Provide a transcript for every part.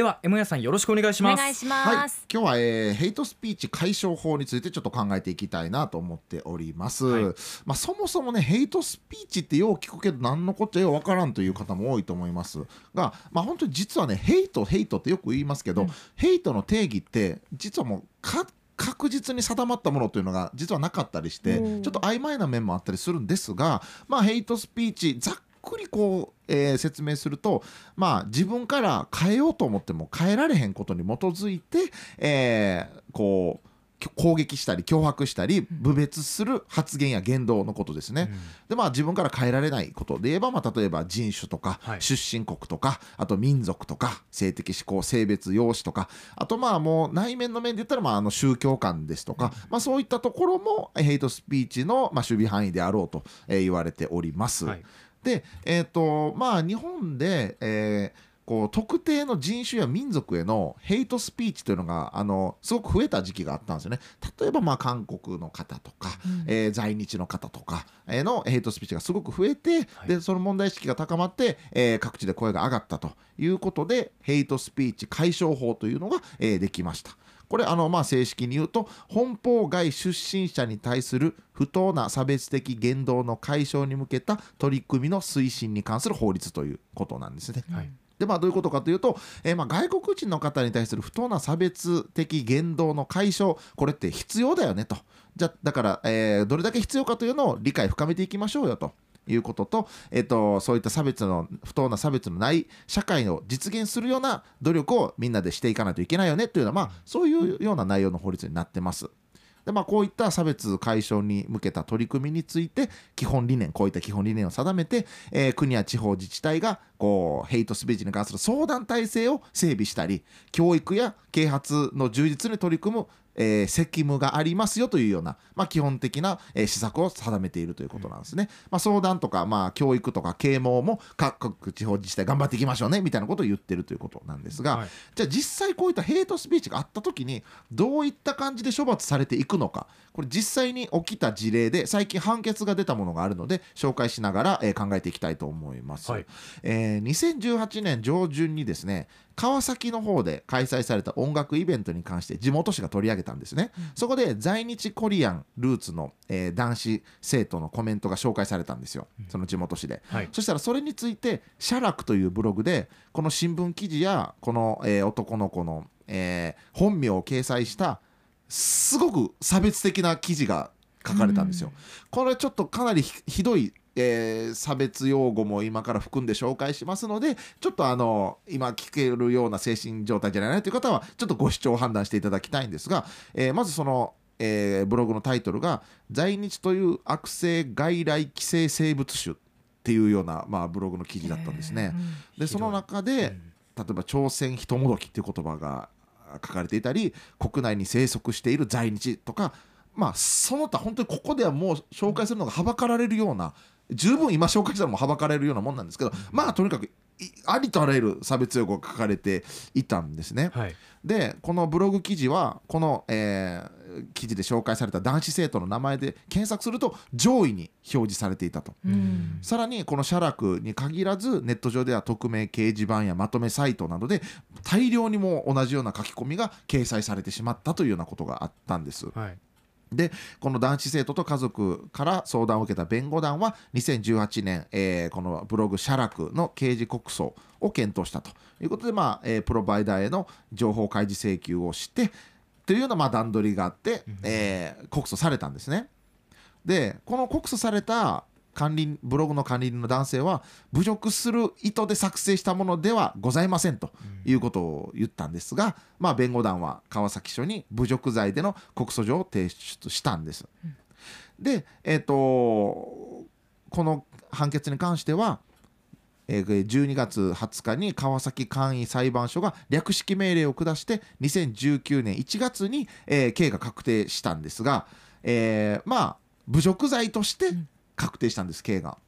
では M 屋さんよろしくお願いします。お願いしはい。ます、、今日は、えーヘイトスピーチ解消法についてちょっと考えていきたいなと思っております、はい。まあ、そもそもねヘイトスピーチってよう聞くけど何のこっちゃようわからんという方も多いと思います。が、まあ、本当に実はねヘイトヘイトってよく言いますけど、ヘイトの定義って実はもうか確実に定まったものというのが実はなかったりしてうん。ちょっと曖昧な面もあったりするんですが、まあ、ヘイトスピーチざっくりこう、えー説明すると、まあ、自分から変えようと思っても変えられへんことに基づいて、えーこう攻撃したり脅迫したり侮蔑する発言や言動のことですね。でまあ自分から変えられないこと。で言えば、まあ、例えば人種とかはい。出身国とか、あと民族とか性的指向性別容姿とかあとまあもう内面の面で言ったらまああの宗教観ですとか、まあ、そういったところもヘイトスピーチのまあ守備範囲であろうとえー言われております。はいでえっ、とまあ日本で、えーこう特定の人種や民族へのヘイトスピーチというのがあのすごく増えた時期があったんですよね。例えばまあ韓国の方とか、えー在日の方とかへのヘイトスピーチがすごく増えて、はいでその問題意識が高まって、えー各地で声が上がったということでヘイトスピーチ解消法というのが、えーできました。これあの、まあ、正式に言うと本邦外出身者に対する不当な差別的言動の解消に向けた取り組みの推進に関する法律ということなんですね。はいでまあ、どういうことかというと、えーまあ、外国人の方に対する不当な差別的言動の解消これって必要だよねとじゃだから、えーどれだけ必要かというのを理解深めていきましょうよと。いうことと,、えっとそういった差別の不当な差別のない社会を実現するような努力をみんなでしていかないといけないよねというのは、まあ、そういうような内容の法律になってます。でまあ、こういった差別解消に向けた取り組みについて基本理念こういった基本理念を定めて、えー国や地方自治体がこうヘイトスピーチに関する相談体制を整備したり教育や啓発の充実に取り組む、えー責務がありますよというような、まあ、基本的な、えー施策を定めているということなんですね。まあ、相談とか、まあ、教育とか啓蒙も各地方自治体頑張っていきましょうねみたいなことを言ってるということなんですが、はい。じゃあ実際こういったヘイトスピーチがあった時にどういった感じで処罰されていくのか。これ実際に起きた事例で最近判決が出たものがあるので紹介しながら、えー考えていきたいと思います、はい。えー2018年上旬にですね川崎の方で開催された音楽イベントに関して地元紙が取り上げたんですね、そこで在日コリアンルーツの、えー男子生徒のコメントが紹介されたんですよ。その地元紙で、はい。そしたらそれについて「写楽」というブログでこの新聞記事やこの、えー男の子の、えー本名を掲載したすごく差別的な記事が書かれたんですよ。これちょっとかなりひひどい、えー差別用語も今から含んで紹介しますのでちょっとあの今聞けるような精神状態じゃないなという方はちょっとご視聴判断していただきたいんですが、えーまずその、えーブログのタイトルが「在日という悪性外来寄生生物種」っていうような、まあ、ブログの記事だったんですね。でその中で、例えば朝鮮人もどきっていう言葉が書かれていたり国内に生息している在日とかまあその他本当にここではもう紹介するのがはばかられるような十分今紹介したのもはばかられるようなもんなんですけどまあとにかくいありとあらゆる差別用語が書かれていたんですね。はいでこのブログ記事はこの、えー記事で紹介された男子生徒の名前で検索すると上位に表示されていたと。うんさらにこの写楽に限らずネット上では匿名掲示板やまとめサイトなどで大量にも同じような書き込みが掲載されてしまったというようなことがあったんです。はいでこの男子生徒と家族から相談を受けた弁護団は2018年、えーこのブログ写楽の刑事告訴を検討したということで、まあえープロバイダーへの情報開示請求をしてというようなまあ段取りがあって、えー告訴されたんですね。でこの告訴された管理ブログの管理人の男性は侮辱する意図で作成したものではございませんということを言ったんですが、まあ、弁護団は川崎署に侮辱罪での告訴状を提出したんです。で、えっとこの判決に関してはえー12月20日に川崎簡易裁判所が略式命令を下して2019年1月に、えー刑が確定したんですが、えーまあ侮辱罪として確定したんです刑が。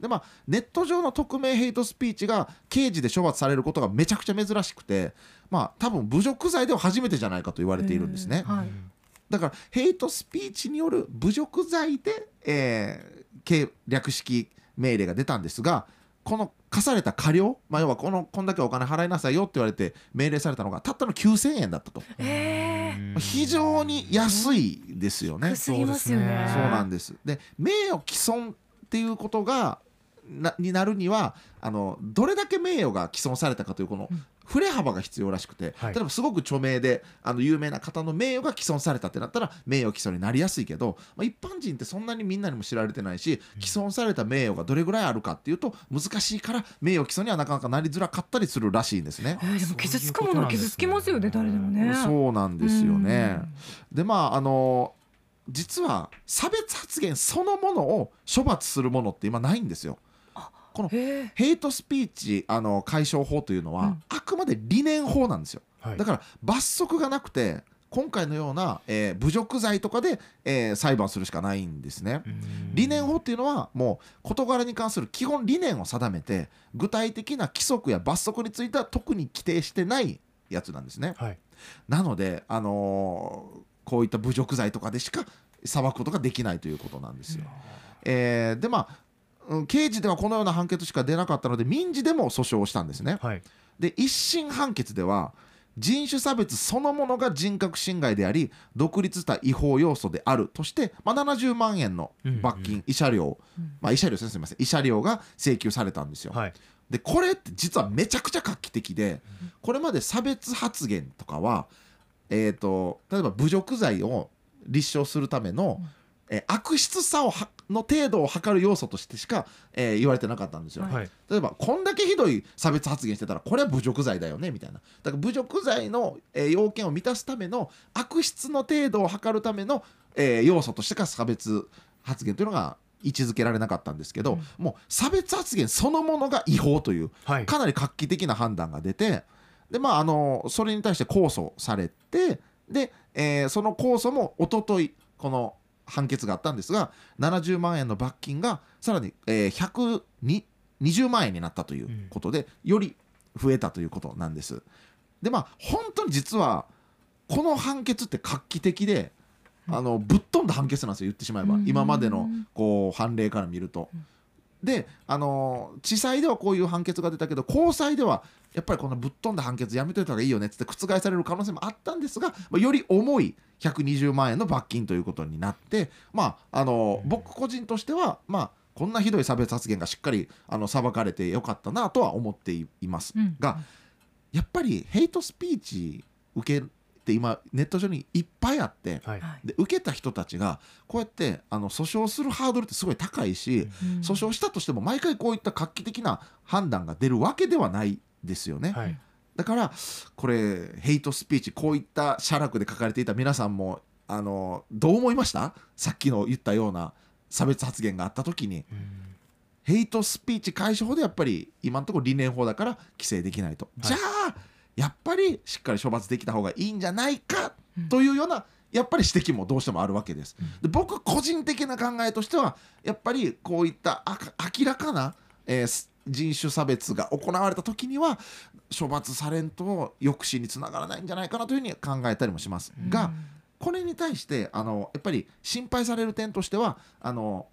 でまあ、ネット上の匿名ヘイトスピーチが刑事で処罰されることがめちゃくちゃ珍しくて、まあ、多分侮辱罪では初めてじゃないかと言われているんですね。はいだからヘイトスピーチによる侮辱罪で、えー刑略式命令が出たんですがこの課された過料、まあ、要はこのこんだけお金払いなさいよって言われて命令されたのがたったの9000円だったと、えうん。まあ非常に安いですよね。ー、すぎますよね。そうなんです。で名誉毀損っていうことがなになるにはあのどれだけ名誉が毀損されたかというこのうん振れ幅が必要らしくて、はい例えばすごく著名であの有名な方の名誉が毀損されたってなったら名誉毀損になりやすいけど、まあ、一般人ってそんなにみんなにも知られてないし毀損された名誉がどれぐらいあるかっていうと難しいから名誉毀損にはなかなかなりづらかったりするらしいんですね。えーでも傷つくものは傷つきますよね誰でもねそうなんですよね。でまああの実は差別発言そのものを処罰するものって今ないんですよ。このヘイトスピーチあの解消法というのは、うんあくまで理念法なんですよ。はいだから罰則がなくて今回のような、えー侮辱罪とかで、えー裁判するしかないんですね。うん理念法っていうのはもう事柄に関する基本理念を定めて具体的な規則や罰則については特に規定してないやつなんですね。はいなので、あのーこういった侮辱罪とかでしか裁くことができないということなんですよ。えーでまあうん刑事ではこのような判決しか出なかったので民事でも訴訟をしたんですね。はい。で一審判決では人種差別そのものが人格侵害であり独立した違法要素であるとして、まあ、70万円の罰金、うん慰謝料、うん。まあ、慰謝料ですねすみません。慰謝料が請求されたんですよ。はい。でこれって実はめちゃくちゃ画期的でこれまで差別発言とかは、えー、と例えば侮辱罪を立証するための、えー悪質さをはの程度を測る要素としてしか、えー言われてなかったんですよ。はい。はい。例えばこんだけひどい差別発言してたらこれは侮辱罪だよねみたいな。だから侮辱罪の、えー要件を満たすための悪質の程度を測るための、えー要素としてか差別発言というのが位置づけられなかったんですけど、もう差別発言そのものが違法というはい。かなり画期的な判断が出てでまああのそれに対して控訴されてで、えーその控訴も一昨日この判決があったんですが70万円の罰金がさらに、えー、120万円になったということで、より増えたということなんです。でまあ本当に実はこの判決って画期的で、あのぶっ飛んだ判決なんですよ言ってしまえば、うん。今までのこう判例から見ると。であの地裁ではこういう判決が出たけど高裁ではやっぱりこのぶっ飛んだ判決やめといた方がいいよねっつって覆される可能性もあったんですが、まあ、より重い120万円の罰金ということになって、まあ、あの僕個人としては、まあ、こんなひどい差別発言がしっかりあの裁かれてよかったなとは思っていますうん。が、やっぱりヘイトスピーチ受けて今ネット上にいっぱいあって。はい。はい。で受けた人たちがこうやってあの訴訟するハードルってすごい高いし、うん。訴訟したとしても毎回こういった画期的な判断が出るわけではないですよね。はい。だからこれヘイトスピーチこういった写楽で書かれていた皆さんもあのどう思いました？さっきの言ったような差別発言があった時に。うん。ヘイトスピーチ解消法でやっぱり今のところ理念法だから規制できないと、はい。じゃあやっぱりしっかり処罰できた方がいいんじゃないかというようなやっぱり指摘もどうしてもあるわけです。で僕個人的な考えとしてはやっぱりこういった明らかな、えーす人種差別が行われた時には処罰されんと抑止につながらないんじゃないかなというふうに考えたりもしますが、これに対してあのやっぱり心配される点としてはあの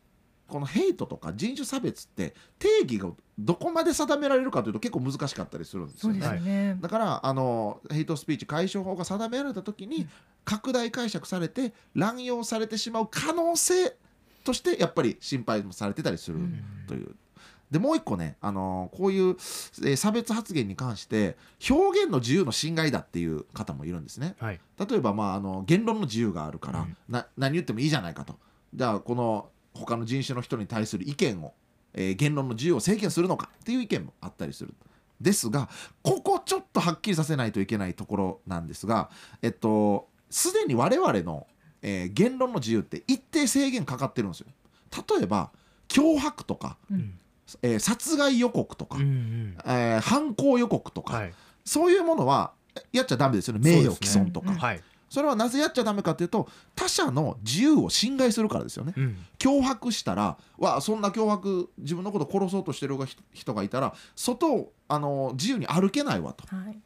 このヘイトとか人種差別って定義がどこまで定められるかというと結構難しかったりするんですよね。ね、だからあのヘイトスピーチ解消法が定められた時に拡大解釈されて乱用されてしまう可能性としてやっぱり心配もされてたりするうんという。でもう一個ね、あのこういう、えー差別発言に関して表現の自由の侵害だっていう方もいるんですね。はい例えば、まあ、あの言論の自由があるから、うんな何言ってもいいじゃないかとじゃあこの他の人種の人に対する意見を、えー言論の自由を制限するのかっていう意見もあったりする。ですがここちょっとはっきりさせないといけないところなんですがえっとすでに我々の、えー言論の自由って一定制限かかってるんですよ。例えば脅迫とか、うん。えー殺害予告とか、うんうん。えー犯行予告とか、はい。そういうものはやっちゃダメですよね。名誉毀損とか。ねはいそれはなぜやっちゃダメかというと他者の自由を侵害するからですよね。うん。脅迫したらわそんな脅迫自分のこと殺そうとしてるが人人がいたら外をあの自由に歩けないわと。はい。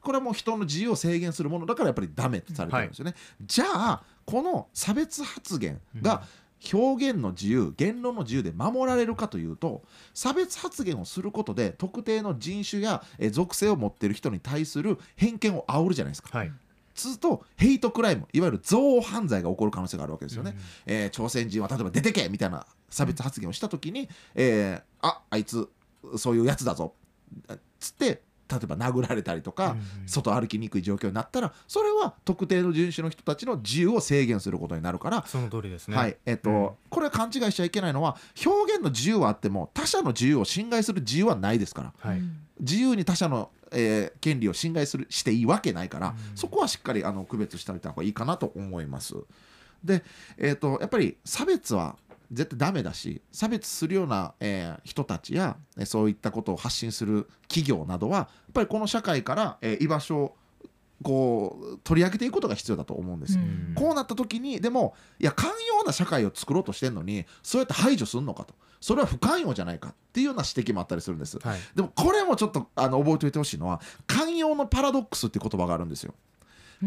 これはもう人の自由を制限するもの。だからやっぱりダメとされてるんですよね。じゃあこの差別発言が、表現の自由言論の自由で守られるかというと差別発言をすることで特定の人種やえー属性を持っている人に対する偏見を煽るじゃないですか。はいするとヘイトクライムいわゆる憎悪犯罪が起こる可能性があるわけですよね。えー朝鮮人は例えば出てけみたいな差別発言をした時に、えーああいつそういうやつだぞ。つって例えば殴られたりとか、うん外歩きにくい状況になったらそれは特定の人種の人たちの自由を制限することになるから。その通りですね。はいえっとうん。これは勘違いしちゃいけないのは表現の自由はあっても他者の自由を侵害する自由はないですから。はい。自由に他者の、えー権利を侵害するしていいわけないから、うんそこはしっかりあの区別しておいた方がいいかなと思います。で、えー、とやっぱり差別は絶対ダメだし差別するような、えー人たちやえーそういったことを発信する企業などはやっぱりこの社会から、えー居場所をこう取り上げていくことが必要だと思うんです。うんこうなった時にでもいや寛容な社会を作ろうとしてるのにそうやって排除するのかとそれは不寛容じゃないかっていうような指摘もあったりするんです。はいでもこれもちょっとあの覚えておいてほしいのは寛容のパラドックスっていう言葉があるんですよ。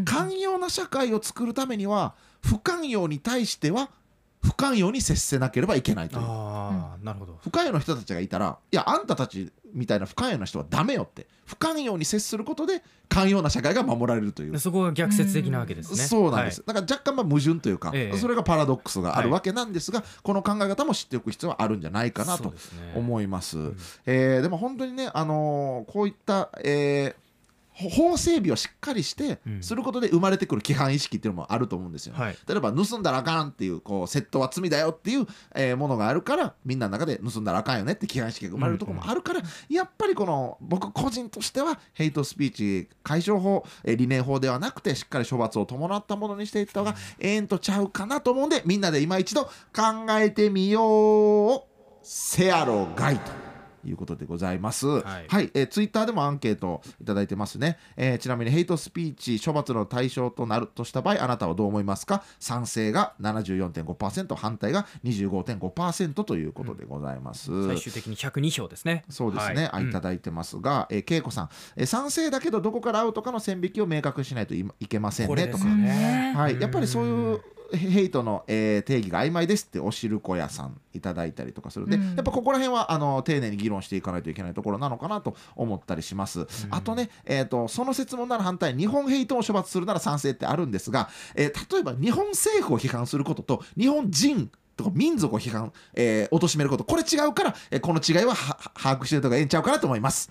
寛容な社会を作るためには不寛容に対しては不寛容に接せなければいけないという。ああなるほど。不寛容な人たちがいたらいやあんたたちみたいな不寛容な人はダメよって不寛容に接することで寛容な社会が守られるという。でそこが逆説的なわけですね。そうなんです、だから若干まあ矛盾というか、ええ。それがパラドックスがあるわけなんですが、この考え方も知っておく必要はあるんじゃない。かなと思います。んえーでも本当にね、あのーこういった、えーほ法整備をしっかりしてうん。することで生まれてくる規範意識っていうのもあると思うんですよ、はい。例えば盗んだらあかんっていうこう窃盗は罪だよっていう、えーものがあるからみんなの中で盗んだらあかんよねって規範意識が生まれるところもあるから、やっぱりこの僕個人としてはヘイトスピーチ解消法、えー理念法ではなくてしっかり処罰を伴ったものにしていった方がええんとちゃうかなと思うんでみんなで今一度考えてみようせやろがいと。いうことでございます。はい。い、えーツイッターでもアンケートいただいてますね、えーちなみにヘイトスピーチ処罰の対象となるとした場合あなたはどう思いますか？賛成が74.5%反対が25.5%ということでございます。最終的に102票ですね。そうですね、はい。あいただいてますが、えー、恵子さん、えー賛成だけどどこからアウトかの線引きを明確にしないといいけませんね。とか、はい、やっぱりそういうヘイトの、えー定義が曖昧ですっておしるこ屋さんいただいたりとかする。んで、うん。やっぱここら辺はあの丁寧に議論していかないといけないところなのかなと思ったりします、あとね、えー、とその説問なら反対日本ヘイトを処罰するなら賛成ってあるんですが、えー例えば日本政府を批判することと日本人とか民族を批判、えー、貶めることこれ違うから、えーこの違いはは把握してるとかええんちゃうかなと思います